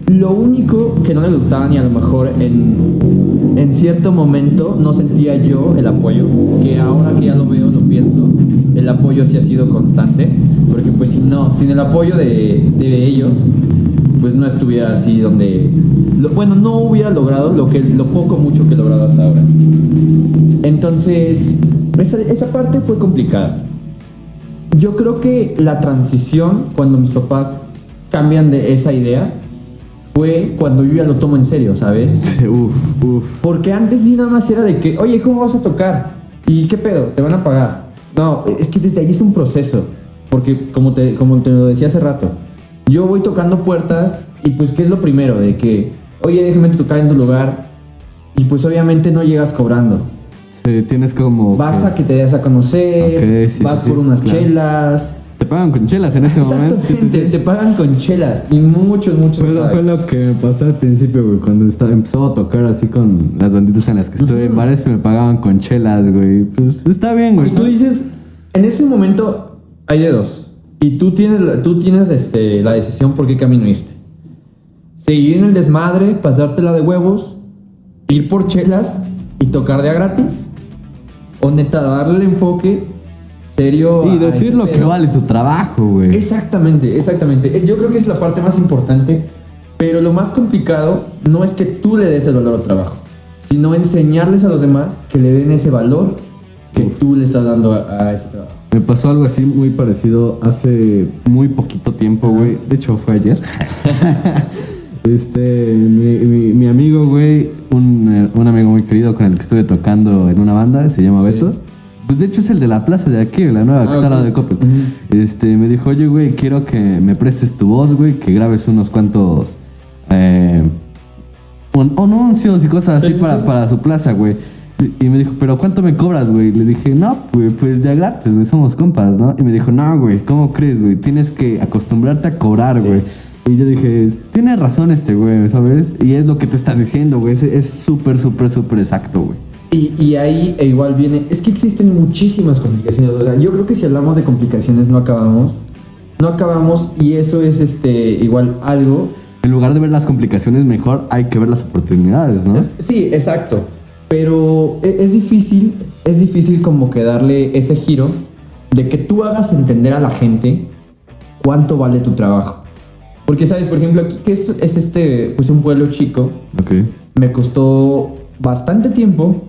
Speaker 2: Lo único que no les gustaba, ni a lo mejor en, en cierto momento no sentía yo el apoyo, que ahora que ya lo veo, lo pienso, el apoyo sí ha sido constante, porque pues si no, sin el apoyo de, de ellos, pues no estuviera así donde, bueno, no hubiera logrado lo, que, lo poco mucho que he logrado hasta ahora. Entonces, esa, esa parte fue complicada. Yo creo que la transición, cuando mis papás cambian de esa idea, fue cuando yo ya lo tomo en serio, ¿sabes? [laughs]
Speaker 1: Uf, uf.
Speaker 2: Porque antes sí nada más era de que, oye, ¿cómo vas a tocar? ¿Y qué pedo? ¿Te van a pagar? No, es que desde ahí es un proceso. Porque como te, como te lo decía hace rato, yo voy tocando puertas y pues, ¿qué es lo primero? De que, oye, déjame tocar en tu lugar. Y pues obviamente no llegas cobrando.
Speaker 1: Sí, tienes como.
Speaker 2: Vas
Speaker 1: que-
Speaker 2: a que te des a conocer,
Speaker 1: Ok, sí,
Speaker 2: vas
Speaker 1: sí,
Speaker 2: por unas
Speaker 1: claro.
Speaker 2: chelas.
Speaker 1: Te pagan con chelas en ese momento. sí, sí,
Speaker 2: te pagan con chelas. Y muchos, muchos.
Speaker 1: Fue, lo- fue lo que me pasó al principio, güey. Cuando estaba, empezaba a tocar así con las banditas en las que estuve en bares, me pagaban con chelas, güey. Pues está bien, güey.
Speaker 2: Y tú dices, en ese momento hay de dos. Y tú tienes, la- tú tienes este, la decisión por qué camino irte. Seguir en el desmadre, pasártela de huevos, ir por chelas y tocar de a gratis. O neta, darle el enfoque serio.
Speaker 1: Y decir lo que vale tu trabajo, güey.
Speaker 2: Exactamente, exactamente. Eh, Yo creo que es la parte más importante, pero lo más complicado no es que tú le des el valor al trabajo, sino enseñarles a los demás que le den ese valor que tú le estás dando a, a ese trabajo.
Speaker 1: Me pasó algo así muy parecido hace muy poquito tiempo, güey. De hecho, fue ayer. [laughs] este, mi, mi- mi amigo, güey, un, eh, un amigo muy querido con el que estuve tocando en una banda, se llama
Speaker 2: Sí.
Speaker 1: Beto. Pues de hecho es el de la plaza de aquí, la nueva, que
Speaker 2: Ah,
Speaker 1: está al lado de Coppel. Este, me dijo, oye, güey, quiero que me prestes tu voz, güey, que grabes unos cuantos eh, un- anuncios y cosas
Speaker 2: Sí,
Speaker 1: así
Speaker 2: sí,
Speaker 1: para,
Speaker 2: sí.
Speaker 1: para su plaza, güey. Y me dijo, ¿pero cuánto me cobras, güey? Le dije, no, güey, pues ya gratis, güey, somos compas, ¿no? Y me dijo, no, güey, ¿cómo crees, güey? Tienes que acostumbrarte a cobrar,
Speaker 2: Sí.
Speaker 1: güey. Y yo dije, tiene razón este, güey, ¿sabes? Y es lo que tú estás diciendo, güey. Es súper, súper, súper exacto, güey.
Speaker 2: Y, y ahí e igual viene, es que existen muchísimas complicaciones, o sea, yo creo que si hablamos de complicaciones no acabamos, no acabamos y eso es este igual algo
Speaker 1: En lugar de ver las complicaciones, mejor hay que ver las oportunidades, ¿no?
Speaker 2: Es- Sí, exacto. Pero e- es difícil, es difícil como que darle ese giro de que tú hagas entender a la gente cuánto vale tu trabajo. Porque, ¿sabes? Por ejemplo, aquí que es, es este, pues un pueblo chico,
Speaker 1: Ok.
Speaker 2: me costó bastante tiempo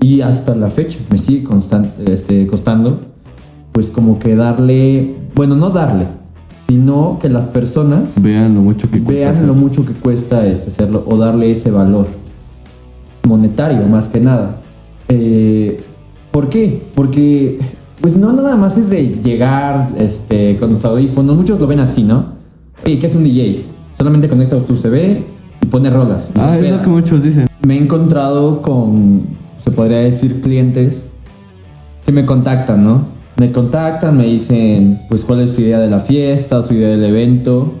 Speaker 2: y hasta la fecha me sigue constan- este, costando, pues como que darle, bueno, no darle, sino que las personas
Speaker 1: Vean lo mucho que cuesta
Speaker 2: vean
Speaker 1: hacer.
Speaker 2: lo mucho que cuesta este, hacerlo o darle ese valor monetario más que nada. Eh, ¿Por qué? Porque pues no nada más es de llegar este, con los audífonos, muchos lo ven así, ¿no? Oye, ¿qué es un DJ? Solamente conecta su CV y pone rolas. y
Speaker 1: Ah, es lo que muchos dicen.
Speaker 2: Me he encontrado con, se podría decir, clientes que me contactan, ¿no? Me contactan, me dicen, pues, cuál es su idea de la fiesta, su idea del evento.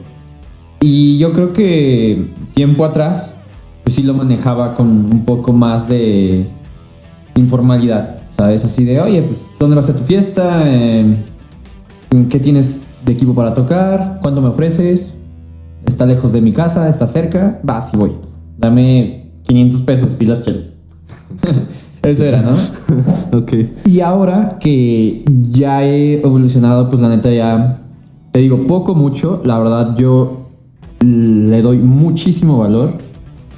Speaker 2: Y yo creo que tiempo atrás, pues sí lo manejaba con un poco más de informalidad, ¿sabes? Así de, oye, pues, ¿dónde va a ser tu fiesta? Eh, ¿Qué tienes de equipo para tocar? ¿Cuánto me ofreces? ¿Está lejos de mi casa? ¿Está cerca? Va, sí voy. Dame 500 pesos y las chelas. [laughs] Eso era, ¿no? [laughs]
Speaker 1: Ok.
Speaker 2: Y ahora que ya he evolucionado, pues la neta ya, te digo, poco, mucho, la verdad yo le doy muchísimo valor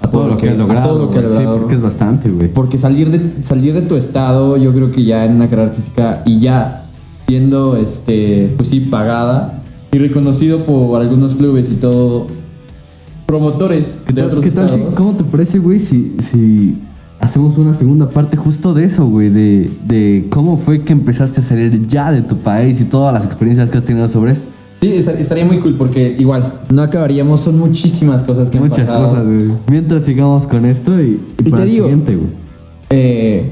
Speaker 1: A todo lo que has
Speaker 2: a
Speaker 1: logrado.
Speaker 2: todo lo que he
Speaker 1: güey. Sí,
Speaker 2: logrado.
Speaker 1: porque es bastante, güey.
Speaker 2: Porque salir de, salir de tu estado, yo creo que ya en una carrera artística y ya siendo, este, pues sí, pagada y reconocido por algunos clubes y todo, promotores
Speaker 1: ¿Qué
Speaker 2: de otros
Speaker 1: qué tal si-
Speaker 2: estados.
Speaker 1: ¿Cómo te parece, güey, si, si hacemos una segunda parte justo de eso, güey? De, de cómo fue que empezaste a salir ya de tu país y todas las experiencias que has tenido sobre eso.
Speaker 2: Sí, esta- estaría muy cool porque igual no acabaríamos, son muchísimas cosas que han
Speaker 1: Muchas
Speaker 2: pasado.
Speaker 1: cosas, güey. Mientras sigamos con esto y,
Speaker 2: Y
Speaker 1: para
Speaker 2: te
Speaker 1: el
Speaker 2: digo-
Speaker 1: siguiente, güey.
Speaker 2: Eh,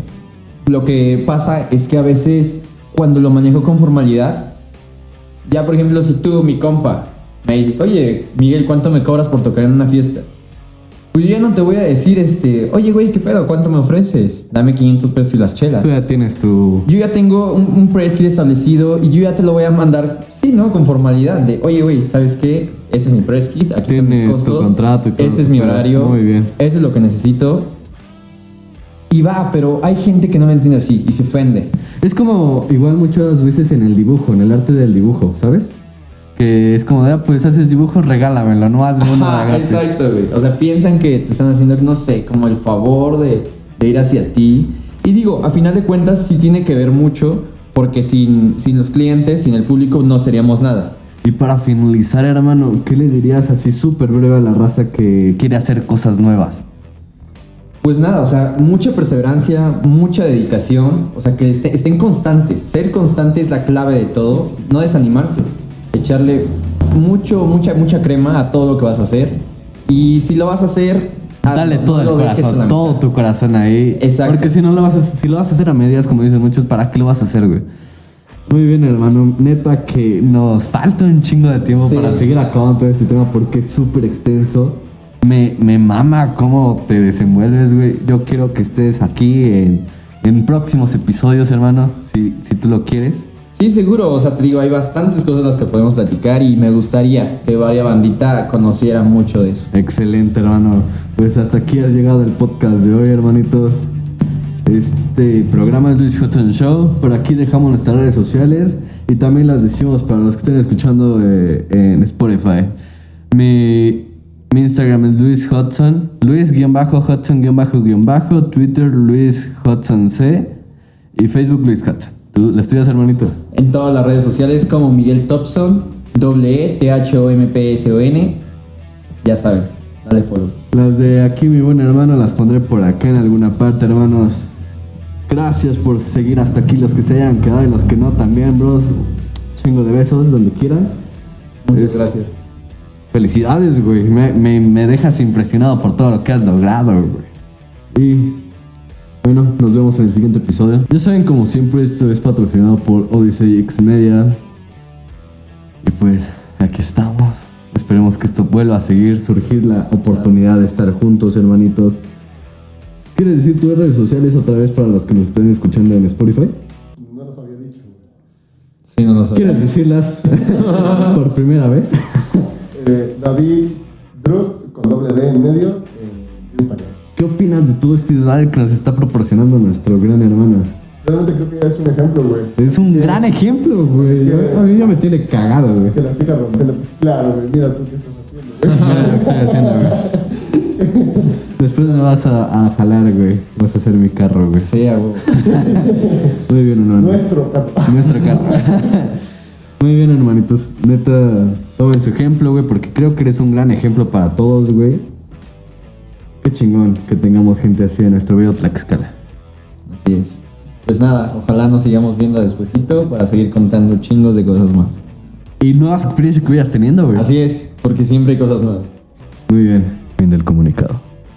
Speaker 2: lo que pasa es que a veces cuando lo manejo con formalidad, ya por ejemplo si tú, mi compa, me dices, oye, Miguel, ¿cuánto me cobras por tocar en una fiesta? Pues yo ya no te voy a decir, este, oye, güey, ¿qué pedo? ¿Cuánto me ofreces? Dame 500 pesos y las chelas.
Speaker 1: Tú ya tienes tu...
Speaker 2: Yo ya tengo un, un press establecido y yo ya te lo voy a mandar, sí, ¿no? Con formalidad de, oye, güey, ¿sabes qué? Este es mi press kit, aquí están mis
Speaker 1: Tienes tu
Speaker 2: costos.
Speaker 1: contrato y todo.
Speaker 2: Este es mi horario.
Speaker 1: Muy bien.
Speaker 2: Eso es lo que necesito. Y va, pero hay gente que no lo entiende así y se ofende.
Speaker 1: Es como igual muchas veces en el dibujo, en el arte del dibujo, ¿sabes? Que es como ah, pues haces dibujos, regálamelo, no hazme uno
Speaker 2: Ajá, exacto, güey. O sea, piensan que te están haciendo, no sé, como el favor de, de ir hacia ti. Y digo, a final de cuentas sí tiene que ver mucho porque sin, sin los clientes, sin el público, no seríamos nada.
Speaker 1: Y para finalizar, hermano, ¿qué le dirías así súper breve a la raza que quiere hacer cosas nuevas?
Speaker 2: Pues nada, o sea, mucha perseverancia, mucha dedicación, o sea, que este- estén constantes. Ser constante es la clave de todo, no desanimarse, echarle mucho, mucha, mucha crema a todo lo que vas a hacer. Y si lo vas a hacer,
Speaker 1: Dale
Speaker 2: no
Speaker 1: todo el corazón, todo tu corazón ahí.
Speaker 2: Exacto.
Speaker 1: Porque si no lo vas a, si lo vas a hacer a medias, como dicen muchos, ¿para qué lo vas a hacer, güey? Muy bien, hermano. Neta que nos falta un chingo de tiempo
Speaker 2: Sí.
Speaker 1: para seguir acabando todo este tema porque es súper extenso. Me, me mama cómo te desenvuelves, güey. Yo quiero que estés aquí en, en próximos episodios, hermano, si, si tú lo quieres.
Speaker 2: Sí, seguro, o sea, te digo, hay bastantes cosas las que podemos platicar y me gustaría que varias bandita conociera mucho de eso.
Speaker 1: Excelente, hermano. Pues hasta aquí ha llegado el podcast de hoy, hermanitos. Este programa es Luis Hudson Show. Por aquí dejamos nuestras redes sociales y también las decimos para los que estén escuchando eh, en Spotify. Mi, Instagram es Luis Hudson, Luis-Hudson-Bajo, Twitter Luis Hudson C y Facebook Luis Hudson. ¿Tú la estudias, hermanito?
Speaker 2: En todas las redes sociales como Miguel Thompson, doble E, T-H-O-M-P-S-O-N. Ya saben, dale follow.
Speaker 1: Las de aquí, mi buen hermano, las pondré por acá en alguna parte, hermanos. Gracias por seguir hasta aquí, los que se hayan quedado y los que no también, bros. Chingo de besos, donde quieran.
Speaker 2: Muchas
Speaker 1: Es-
Speaker 2: gracias.
Speaker 1: Felicidades, güey. Me, me- me dejas impresionado por todo lo que has logrado, güey. Y bueno, nos vemos en el siguiente episodio. Ya saben, como siempre, esto es patrocinado por Odyssey X Media. Y pues, aquí estamos. Esperemos que esto vuelva a seguir, surgir la oportunidad de estar juntos, hermanitos. ¿Quieres decir tus redes sociales otra vez para los que nos estén escuchando en Spotify?
Speaker 4: No los había dicho.
Speaker 2: Sí, no lo sabía.
Speaker 1: ¿Quieres decirlas [laughs] por primera vez?
Speaker 4: Eh, David Drug con doble D en medio en Instagram.
Speaker 1: ¿Qué opinas de todo este drive que nos está proporcionando nuestro gran hermano?
Speaker 4: Realmente creo que es un ejemplo, güey.
Speaker 1: Es un gran ejemplo, güey. A mí ya me tiene cagado, güey.
Speaker 4: Que la siga rompiendo. Claro, güey. Mira tú qué estás haciendo, güey.
Speaker 1: Mira lo que estoy haciendo, güey. Después me vas a, a jalar, güey. Vas a hacer mi carro, güey.
Speaker 2: Sí, huevo. [laughs]
Speaker 1: Muy bien, hermano.
Speaker 4: Nuestro carro.
Speaker 1: Nuestro carro. [laughs] Muy bien, hermanitos. Neta, tomen su ejemplo, güey, porque creo que eres un gran ejemplo para todos, güey. Qué chingón que tengamos gente así en nuestro video Tlaxcala.
Speaker 2: Así es. Pues nada, ojalá nos sigamos viendo despuesito para seguir contando chingos de cosas más.
Speaker 1: Y nuevas experiencias que vayas teniendo, güey.
Speaker 2: Así es, porque siempre hay cosas nuevas.
Speaker 1: Muy bien. Fin del comunicado.